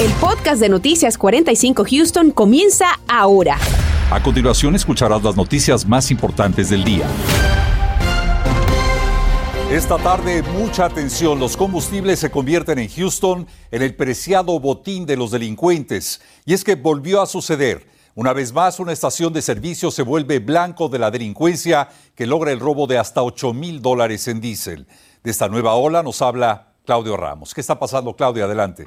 El podcast de Noticias 45 Houston comienza ahora. A continuación escucharás las noticias más importantes del día. Esta tarde, mucha atención. Los combustibles se convierten en Houston en el preciado botín de los delincuentes. Y es que volvió a suceder. Una vez más, una estación de servicio se vuelve blanco de la delincuencia que logra el robo de hasta 8 mil dólares en diésel. De esta nueva ola nos habla Claudio Ramos. ¿Qué está pasando, Claudio? Adelante.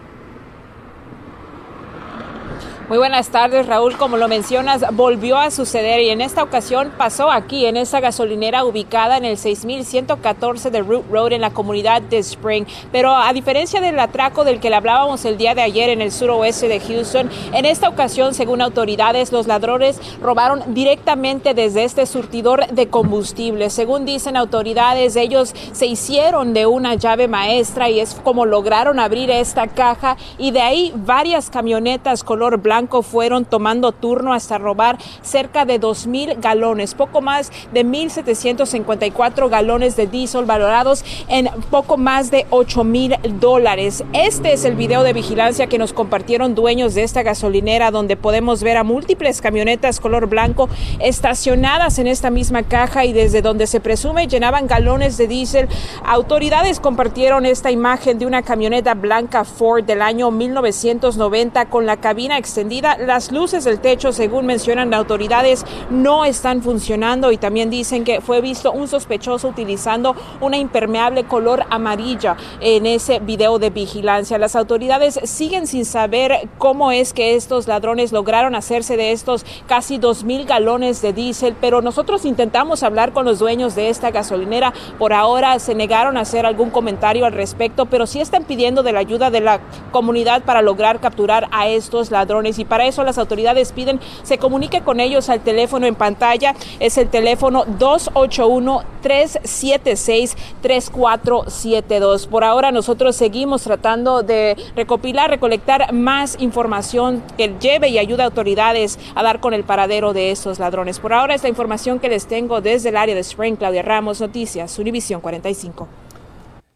Muy buenas tardes, Raúl. Como lo mencionas, volvió a suceder y en esta ocasión pasó aquí, en esa gasolinera ubicada en el 6114 de Root Road en la comunidad de Spring. Pero a diferencia del atraco del que le hablábamos el día de ayer en el suroeste de Houston, en esta ocasión, según autoridades, los ladrones robaron directamente desde este surtidor de combustible. Según dicen autoridades, ellos se hicieron de una llave maestra y es como lograron abrir esta caja y de ahí varias camionetas color blanco fueron tomando turno hasta robar cerca de 2.000 galones, poco más de 1.754 galones de diésel valorados en poco más de 8.000 dólares. Este es el video de vigilancia que nos compartieron dueños de esta gasolinera donde podemos ver a múltiples camionetas color blanco estacionadas en esta misma caja y desde donde se presume llenaban galones de diésel. Autoridades compartieron esta imagen de una camioneta blanca Ford del año 1990 con la cabina extendida las luces del techo, según mencionan autoridades, no están funcionando y también dicen que fue visto un sospechoso utilizando una impermeable color amarilla en ese video de vigilancia. Las autoridades siguen sin saber cómo es que estos ladrones lograron hacerse de estos casi dos mil galones de diésel, pero nosotros intentamos hablar con los dueños de esta gasolinera. Por ahora se negaron a hacer algún comentario al respecto, pero sí están pidiendo de la ayuda de la comunidad para lograr capturar a estos ladrones y para eso las autoridades piden se comunique con ellos al teléfono en pantalla. Es el teléfono 281-376-3472. Por ahora nosotros seguimos tratando de recopilar, recolectar más información que lleve y ayude a autoridades a dar con el paradero de estos ladrones. Por ahora es la información que les tengo desde el área de Spring, Claudia Ramos, Noticias, Univisión 45.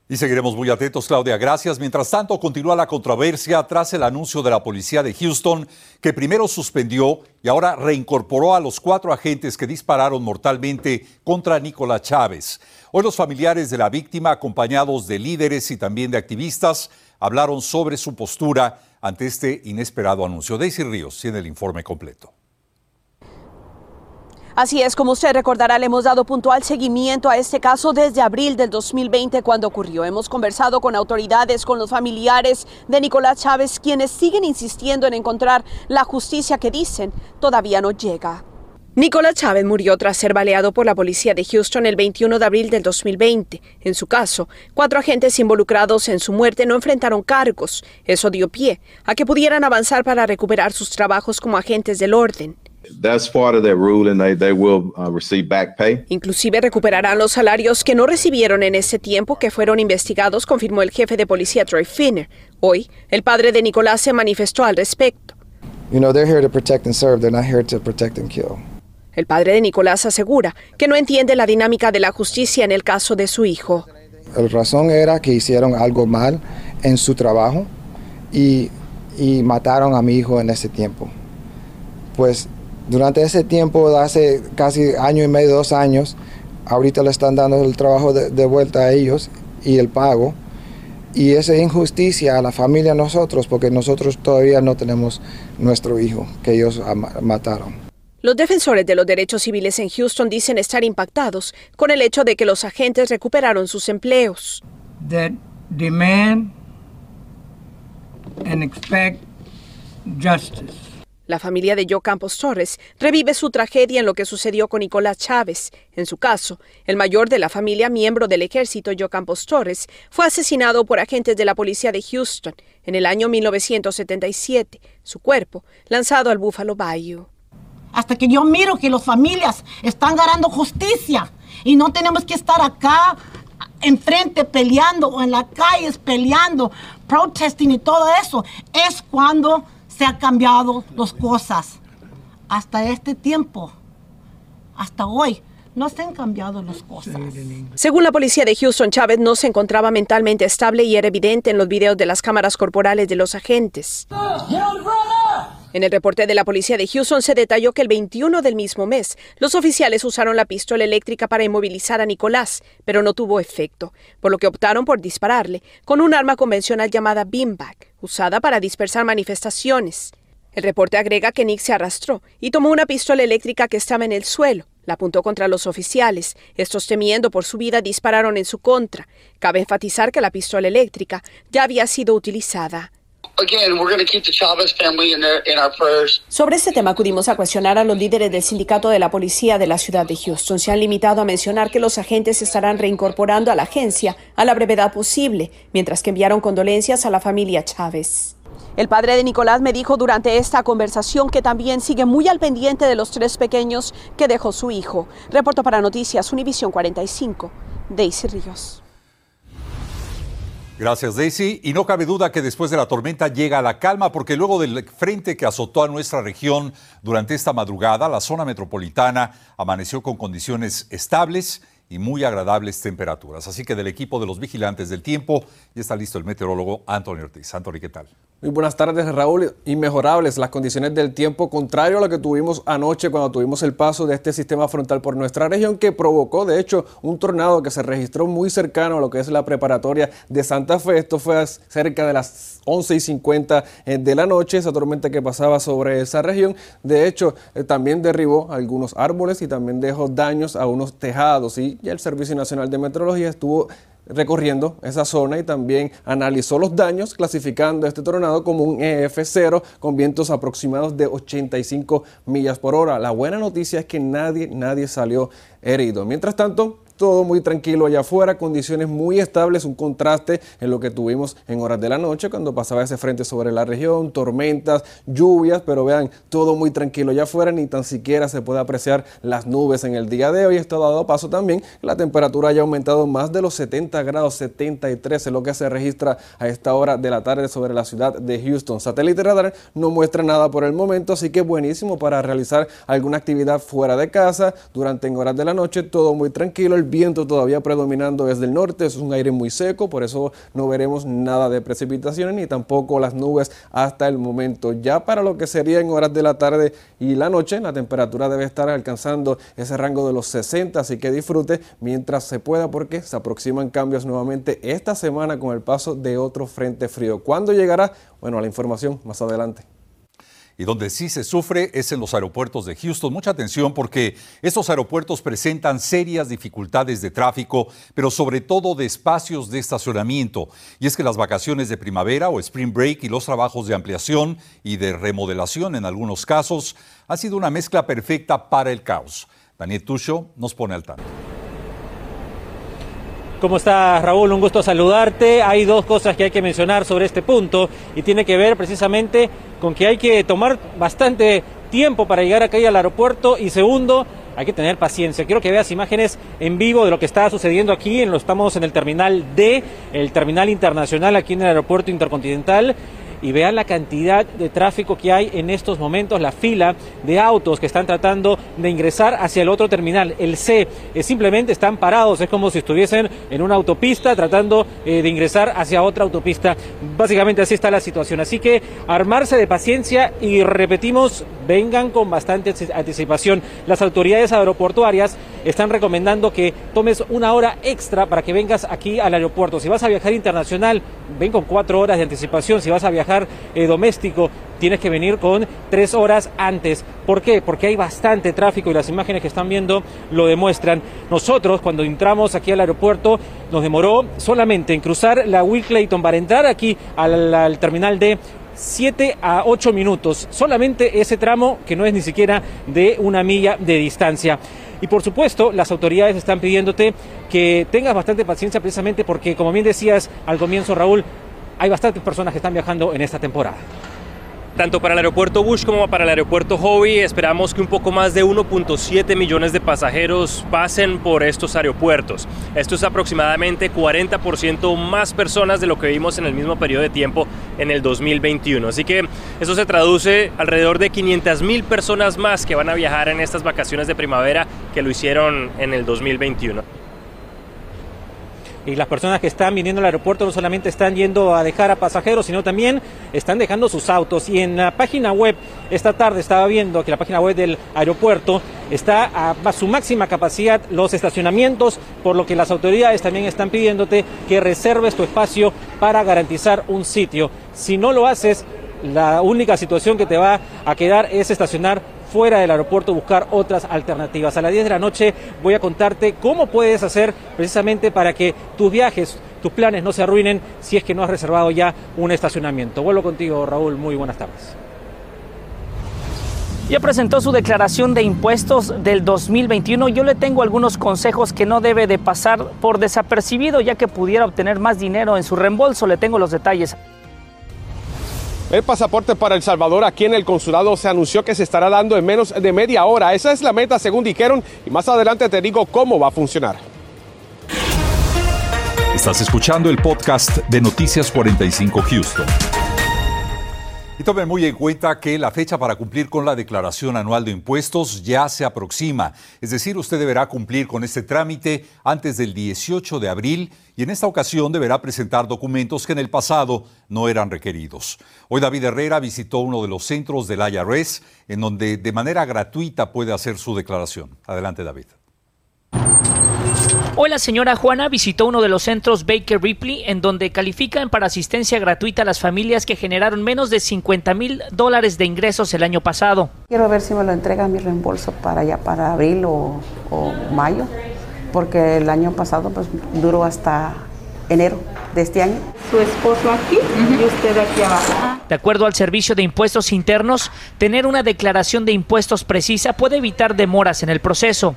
Y seguiremos muy atentos, Claudia. Gracias. Mientras tanto, continúa la controversia tras el anuncio de la policía de Houston, que primero suspendió y ahora reincorporó a los cuatro agentes que dispararon mortalmente contra Nicolás Chávez. Hoy los familiares de la víctima, acompañados de líderes y también de activistas, hablaron sobre su postura ante este inesperado anuncio. Daisy Ríos tiene el informe completo. Así es, como usted recordará, le hemos dado puntual seguimiento a este caso desde abril del 2020 cuando ocurrió. Hemos conversado con autoridades, con los familiares de Nicolás Chávez, quienes siguen insistiendo en encontrar la justicia que dicen todavía no llega. Nicolás Chávez murió tras ser baleado por la policía de Houston el 21 de abril del 2020. En su caso, cuatro agentes involucrados en su muerte no enfrentaron cargos. Eso dio pie a que pudieran avanzar para recuperar sus trabajos como agentes del orden. Inclusive recuperarán los salarios que no recibieron en ese tiempo que fueron investigados, confirmó el jefe de policía Troy Finner. Hoy, el padre de Nicolás se manifestó al respecto. El padre de Nicolás asegura que no entiende la dinámica de la justicia en el caso de su hijo. La razón era que hicieron algo mal en su trabajo y, y mataron a mi hijo en ese tiempo. Pues durante ese tiempo, hace casi año y medio, dos años, ahorita le están dando el trabajo de, vuelta a ellos y el pago. Y esa injusticia a la familia a nosotros, porque nosotros todavía no tenemos nuestro hijo que ellos mataron. Los defensores de los derechos civiles en Houston dicen estar impactados con el hecho de que los agentes recuperaron sus empleos. demand and expect justice. La familia de Joe Campos Torres revive su tragedia en lo que sucedió con Nicolás Chávez. En su caso, el mayor de la familia, miembro del ejército, Joe Campos Torres, fue asesinado por agentes de la policía de Houston en el año 1977. Su cuerpo lanzado al Buffalo Bayou. Hasta que yo miro que las familias están ganando justicia y no tenemos que estar acá enfrente peleando o en las calles peleando, protesting y todo eso, es cuando se han cambiado las cosas. Hasta este tiempo, hasta hoy, no se han cambiado las cosas. Según la policía de Houston, Chávez no se encontraba mentalmente estable y era evidente en los videos de las cámaras corporales de los agentes. En el reporte de la policía de Houston se detalló que el 21 del mismo mes, los oficiales usaron la pistola eléctrica para inmovilizar a Nicolás, pero no tuvo efecto, por lo que optaron por dispararle con un arma convencional llamada beanbag, usada para dispersar manifestaciones. El reporte agrega que Nick se arrastró y tomó una pistola eléctrica que estaba en el suelo. La apuntó contra los oficiales. Estos, temiendo por su vida, dispararon en su contra. Cabe enfatizar que la pistola eléctrica ya había sido utilizada. Sobre este tema acudimos a cuestionar a los líderes del sindicato de la policía de la ciudad de Houston. Se han limitado a mencionar que los agentes estarán reincorporando a la agencia a la brevedad posible, mientras que enviaron condolencias a la familia Chávez. El padre de Nicolás me dijo durante esta conversación que también sigue muy al pendiente de los tres pequeños que dejó su hijo. Reporto para Noticias Univisión 45, Daisy Ríos. Gracias, Daisy. Y no cabe duda que después de la tormenta llega la calma, porque luego del frente que azotó a nuestra región durante esta madrugada, la zona metropolitana amaneció con condiciones estables y muy agradables temperaturas. Así que del equipo de los vigilantes del tiempo ya está listo el meteorólogo Antonio Ortiz. Antonio, ¿qué tal? Muy buenas tardes, Raúl. Inmejorables las condiciones del tiempo, contrario a lo que tuvimos anoche cuando tuvimos el paso de este sistema frontal por nuestra región, que provocó, de hecho, un tornado que se registró muy cercano a lo que es la preparatoria de Santa Fe. Esto fue cerca de las 11 y 50 eh, de la noche, esa tormenta que pasaba sobre esa región. De hecho, eh, también derribó algunos árboles y también dejó daños a unos tejados. Y el Servicio Nacional de Meteorología estuvo recorriendo esa zona y también analizó los daños, clasificando este tornado como un EF0 con vientos aproximados de 85 millas por hora. La buena noticia es que nadie, nadie salió herido. Mientras tanto, todo muy tranquilo allá afuera, condiciones muy estables, un contraste en lo que tuvimos en horas de la noche cuando pasaba ese frente sobre la región, tormentas, lluvias, pero vean, todo muy tranquilo allá afuera, ni tan siquiera se puede apreciar las nubes en el día de hoy. Esto ha dado paso también, la temperatura haya aumentado más de los 70 grados, 73 es lo que se registra a esta hora de la tarde sobre la ciudad de Houston. Satélite radar no muestra nada por el momento, así que buenísimo para realizar alguna actividad fuera de casa durante en horas de la noche, todo muy tranquilo viento todavía predominando desde el norte, es un aire muy seco, por eso no veremos nada de precipitaciones ni tampoco las nubes hasta el momento. Ya para lo que sería en horas de la tarde y la noche, la temperatura debe estar alcanzando ese rango de los 60, así que disfrute mientras se pueda porque se aproximan cambios nuevamente esta semana con el paso de otro frente frío. ¿Cuándo llegará? Bueno, la información más adelante. Y donde sí se sufre es en los aeropuertos de Houston. Mucha atención porque estos aeropuertos presentan serias dificultades de tráfico, pero sobre todo de espacios de estacionamiento. Y es que las vacaciones de primavera o spring break y los trabajos de ampliación y de remodelación en algunos casos han sido una mezcla perfecta para el caos. Daniel Tucho nos pone al tanto. ¿Cómo estás, Raúl? Un gusto saludarte. Hay dos cosas que hay que mencionar sobre este punto y tiene que ver precisamente con que hay que tomar bastante tiempo para llegar acá al aeropuerto y segundo, hay que tener paciencia. Quiero que veas imágenes en vivo de lo que está sucediendo aquí. Estamos en el terminal D, el terminal internacional aquí en el aeropuerto intercontinental y vean la cantidad de tráfico que hay en estos momentos, la fila de autos que están tratando de ingresar hacia el otro terminal, el C. Eh, simplemente están parados, es como si estuviesen en una autopista tratando eh, de ingresar hacia otra autopista. Básicamente así está la situación. Así que armarse de paciencia y repetimos, vengan con bastante anticipación. Las autoridades aeroportuarias están recomendando que tomes una hora extra para que vengas aquí al aeropuerto. Si vas a viajar internacional, ven con cuatro horas de anticipación. Si vas a viajar eh, doméstico, tienes que venir con tres horas antes. ¿Por qué? Porque hay bastante tráfico y las imágenes que están viendo lo demuestran. Nosotros, cuando entramos aquí al aeropuerto, nos demoró solamente en cruzar la Will Clayton para entrar aquí al, al terminal de 7 a 8 minutos. Solamente ese tramo que no es ni siquiera de una milla de distancia. Y por supuesto, las autoridades están pidiéndote que tengas bastante paciencia precisamente porque, como bien decías al comienzo, Raúl, hay bastantes personas que están viajando en esta temporada. Tanto para el aeropuerto Bush como para el aeropuerto Hobby esperamos que un poco más de 1.7 millones de pasajeros pasen por estos aeropuertos. Esto es aproximadamente 40% más personas de lo que vimos en el mismo periodo de tiempo en el 2021. Así que eso se traduce alrededor de 500 mil personas más que van a viajar en estas vacaciones de primavera que lo hicieron en el 2021 y las personas que están viniendo al aeropuerto no solamente están yendo a dejar a pasajeros, sino también están dejando sus autos. Y en la página web, esta tarde estaba viendo que la página web del aeropuerto está a, su máxima capacidad los estacionamientos, por lo que las autoridades también están pidiéndote que reserves tu espacio para garantizar un sitio. Si no lo haces, la única situación que te va a quedar es estacionar fuera del aeropuerto buscar otras alternativas. A las 10 de la noche voy a contarte cómo puedes hacer precisamente para que tus viajes, tus planes no se arruinen si es que no has reservado ya un estacionamiento. Vuelvo contigo, Raúl. Muy buenas tardes. Ya presentó su declaración de impuestos del 2021. Yo le tengo algunos consejos que no debe de pasar por desapercibido ya que pudiera obtener más dinero en su reembolso. Le tengo los detalles. El pasaporte para El Salvador aquí en el consulado se anunció que se estará dando en menos de media hora. Esa es la meta según dijeron y más adelante te digo cómo va a funcionar. Estás escuchando el podcast de Noticias 45 Houston. Y tomen muy en cuenta que la fecha para cumplir con la declaración anual de impuestos ya se aproxima. Es decir, usted deberá cumplir con este trámite antes del 18 de abril y en esta ocasión deberá presentar documentos que en el pasado no eran requeridos. Hoy David Herrera visitó uno de los centros del IRS en donde de manera gratuita puede hacer su declaración. Adelante, David. Hoy la señora Juana visitó uno de los centros Baker Ripley en donde califican para asistencia gratuita a las familias que generaron menos de 50 mil dólares de ingresos el año pasado. Quiero ver si me lo entrega mi reembolso para ya para abril o, mayo, porque el año pasado pues duró hasta enero de este año. Su esposo aquí y usted aquí abajo. De acuerdo al Servicio de Impuestos Internos, tener una declaración de impuestos precisa puede evitar demoras en el proceso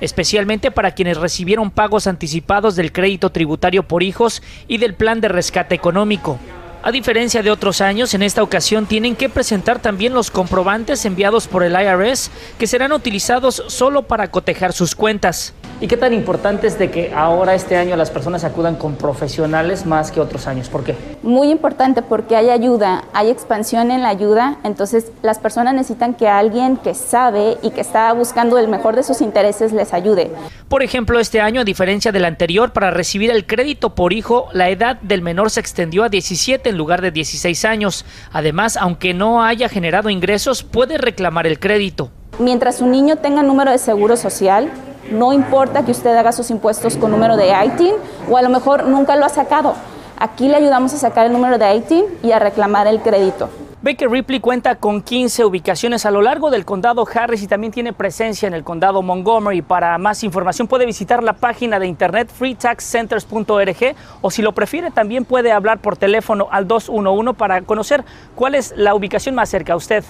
especialmente para quienes recibieron pagos anticipados del crédito tributario por hijos y del plan de rescate económico. A diferencia de otros años, en esta ocasión tienen que presentar también los comprobantes enviados por el IRS que serán utilizados solo para cotejar sus cuentas. ¿Y qué tan importante es de que ahora este año las personas acudan con profesionales más que otros años? ¿Por qué? Muy importante porque hay ayuda, hay expansión en la ayuda, entonces las personas necesitan que alguien que sabe y que está buscando el mejor de sus intereses les ayude. Por ejemplo, este año, a diferencia del anterior, para recibir el crédito por hijo, la edad del menor se extendió a 17 en lugar de 16 años. Además, aunque no haya generado ingresos, puede reclamar el crédito. Mientras su niño tenga número de seguro social, no importa que usted haga sus impuestos con número de ITIN o a lo mejor nunca lo ha sacado. Aquí le ayudamos a sacar el número de ITIN y a reclamar el crédito. Baker Ripley cuenta con 15 ubicaciones a lo largo del condado Harris y también tiene presencia en el condado Montgomery. Para más información puede visitar la página de internet freetaxcenters.org o si lo prefiere también puede hablar por teléfono al 211 para conocer cuál es la ubicación más cerca a usted.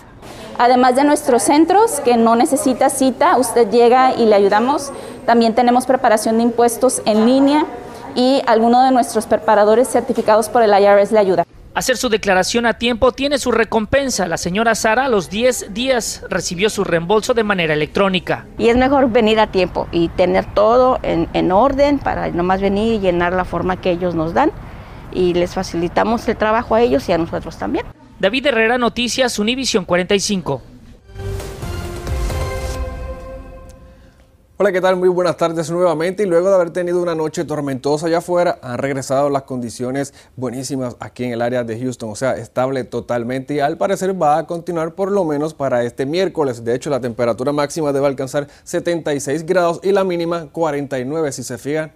Además de nuestros centros, que no necesita cita, usted llega y le ayudamos. También tenemos preparación de impuestos en línea y alguno de nuestros preparadores certificados por el IRS le ayuda. Hacer su declaración a tiempo tiene su recompensa. La señora Sara a los 10 días recibió su reembolso de manera electrónica. Y es mejor venir a tiempo y tener todo en, en orden para nomás venir y llenar la forma que ellos nos dan y les facilitamos el trabajo a ellos y a nosotros también. David Herrera, Noticias, Univisión 45. Hola, ¿qué tal? Muy buenas tardes nuevamente. Y luego de haber tenido una noche tormentosa allá afuera, han regresado las condiciones buenísimas aquí en el área de Houston, o sea, estable totalmente. Y al parecer va a continuar por lo menos para este miércoles. De hecho, la temperatura máxima debe alcanzar 76 grados y la mínima 49. Si se fijan,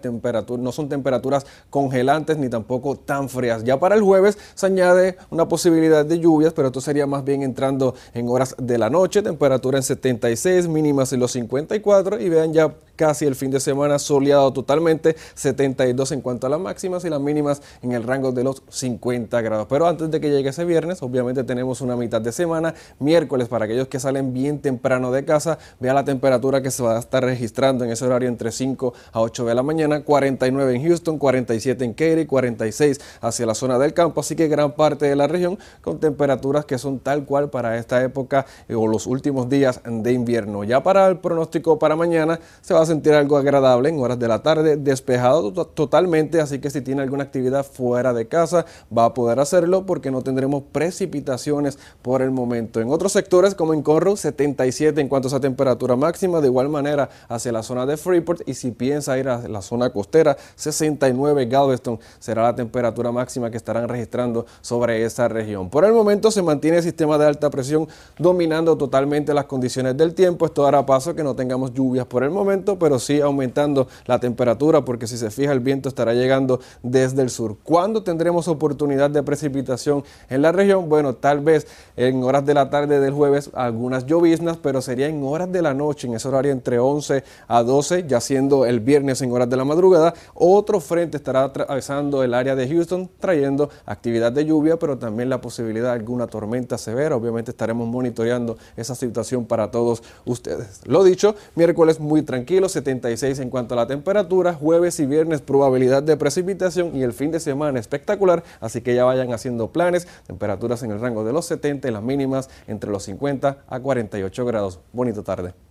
no son temperaturas congelantes ni tampoco tan frías. Ya para el jueves se añade una posibilidad de lluvias, pero esto sería más bien entrando en horas de la noche. Temperatura en 76, mínimas en los 54 y vean ya casi el fin de semana soleado totalmente, 72 en cuanto a las máximas y las mínimas en el rango de los 50 grados. Pero antes de que llegue ese viernes, obviamente tenemos una mitad de semana, miércoles para aquellos que salen bien temprano de casa, vea la temperatura que se va a estar registrando en ese horario entre 5 a 8 de la mañana, 49 en Houston, 47 en Katy, 46 hacia la zona del campo, así que gran parte de la región con temperaturas que son tal cual para esta época eh, o los últimos días de invierno. Ya para el pronóstico para mañana se va a sentir algo agradable en horas de la tarde, despejado totalmente, así que si tiene alguna actividad fuera de casa va a poder hacerlo porque no tendremos precipitaciones por el momento. En otros sectores como en Corro, 77 en cuanto a esa temperatura máxima, de igual manera hacia la zona de Freeport y si piensa ir a la zona costera, 69 Galveston será la temperatura máxima que estarán registrando sobre esa región. Por el momento se mantiene el sistema de alta presión dominando totalmente las condiciones del tiempo. Esto hará paso que no tengamos lluvias por el momento, pero sí aumentando la temperatura porque si se fija el viento estará llegando desde el sur. ¿Cuándo tendremos oportunidad de precipitación en la región? Bueno, tal vez en horas de la tarde del jueves algunas lloviznas, pero sería en horas de la noche, en ese horario entre 11 a 12, ya siendo el viernes en horas de la madrugada. Otro frente estará atravesando el área de Houston, trayendo actividad de lluvia, pero también la posibilidad de alguna tormenta severa. Obviamente estaremos monitoreando esa situación para todos ustedes. Lo dicho, miércoles muy tranquilo, 76 en cuanto a la temperatura, jueves y viernes probabilidad de precipitación y el fin de semana espectacular, así que ya vayan haciendo planes, temperaturas en el rango de los 70 y las mínimas entre los 50 a 48 grados. Bonita tarde.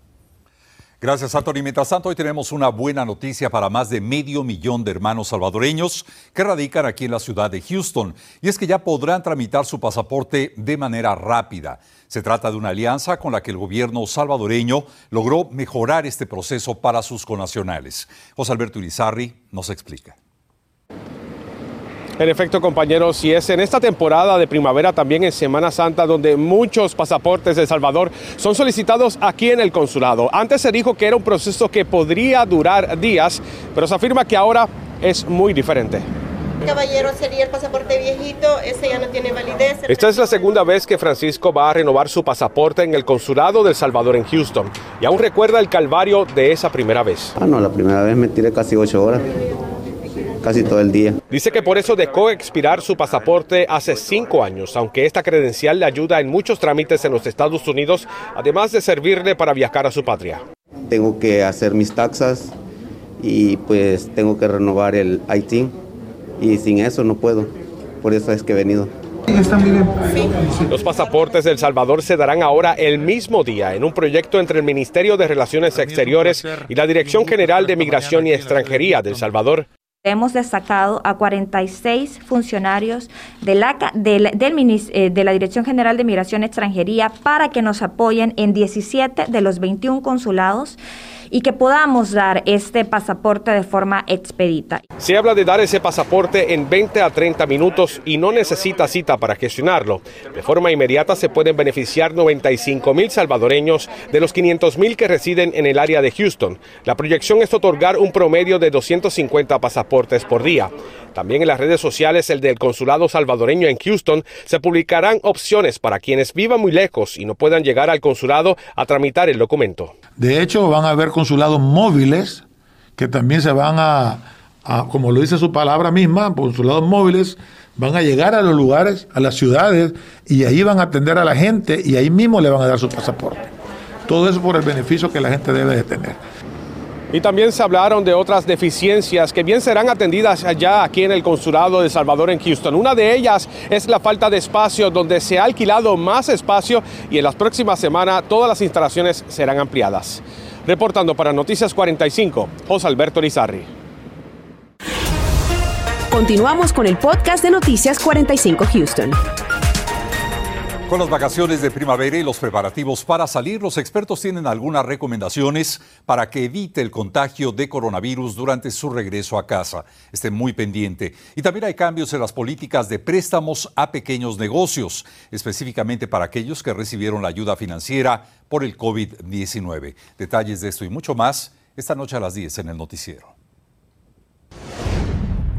Gracias, Anthony. Mientras tanto, hoy tenemos una buena noticia para más de medio millón de hermanos salvadoreños que radican aquí en la ciudad de Houston, y es que ya podrán tramitar su pasaporte de manera rápida. Se trata de una alianza con la que el gobierno salvadoreño logró mejorar este proceso para sus conacionales. José Alberto Irizarri nos explica. En efecto, compañeros, y es en esta temporada de primavera, también en Semana Santa, donde muchos pasaportes de El Salvador son solicitados aquí en el consulado. Antes se dijo que era un proceso que podría durar días, pero se afirma que ahora es muy diferente. Caballero, sería el pasaporte viejito, ese ya no tiene validez. Esta es la segunda vez que Francisco va a renovar su pasaporte en el consulado del Salvador en Houston y aún recuerda el calvario de esa primera vez. Ah, no, la primera vez me tiré casi ocho horas casi todo el día. Dice que por eso dejó expirar su pasaporte hace cinco años, aunque esta credencial le ayuda en muchos trámites en los Estados Unidos, además de servirle para viajar a su patria. Tengo que hacer mis taxas y pues tengo que renovar el IT y sin eso no puedo. Por eso es que he venido. Los pasaportes de El Salvador se darán ahora el mismo día en un proyecto entre el Ministerio de Relaciones Exteriores y la Dirección General de Migración y Extranjería de El Salvador. Hemos destacado a 46 funcionarios de la, de, eh, de la Dirección General de Migración Extranjería para que nos apoyen en 17 de los 21 consulados y que podamos dar este pasaporte de forma expedita. Se habla de dar ese pasaporte en 20 a 30 minutos y no necesita cita para gestionarlo. De forma inmediata se pueden beneficiar 95 mil salvadoreños de los 500 mil que residen en el área de Houston. La proyección es otorgar un promedio de 250 pasaportes por día. También en las redes sociales, el del consulado salvadoreño en Houston, se publicarán opciones para quienes vivan muy lejos y no puedan llegar al consulado a tramitar el documento. De hecho, van a haber consulados móviles que también se van a, como lo dice su palabra misma, consulados móviles van a llegar a los lugares, a las ciudades, y ahí van a atender a la gente y ahí mismo le van a dar su pasaporte. Todo eso por el beneficio que la gente debe de tener. Y también se hablaron de otras deficiencias que bien serán atendidas allá aquí en el Consulado de Salvador en Houston. Una de ellas es la falta de espacio, donde se ha alquilado más espacio y en las próximas semanas todas las instalaciones serán ampliadas. Reportando para Noticias 45, José Alberto Rizarri. Continuamos con el podcast de Noticias 45 Houston. Con las vacaciones de primavera y los preparativos para salir, los expertos tienen algunas recomendaciones para que evite el contagio de coronavirus durante su regreso a casa. Esté muy pendiente. Y también hay cambios en las políticas de préstamos a pequeños negocios, específicamente para aquellos que recibieron la ayuda financiera por el COVID-19. Detalles de esto y mucho más esta noche a las 10 en el noticiero.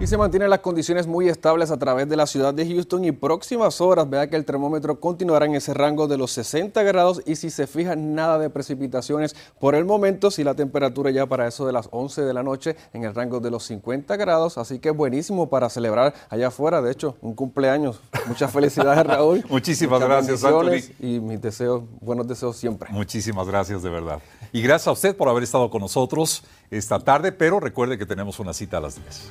Y se mantienen las condiciones muy estables a través de la ciudad de Houston y próximas horas vea que el termómetro continuará en ese rango de los 60 grados y si se fija nada de precipitaciones por el momento, si la temperatura ya para eso de las 11 de la noche en el rango de los 50 grados, así que buenísimo para celebrar allá afuera, de hecho, un cumpleaños. Muchas felicidades Raúl. Muchísimas gracias Anthony. Y mis deseos, buenos deseos siempre. Muchísimas gracias de verdad. Y gracias a usted por haber estado con nosotros esta tarde, pero recuerde que tenemos una cita a las 10.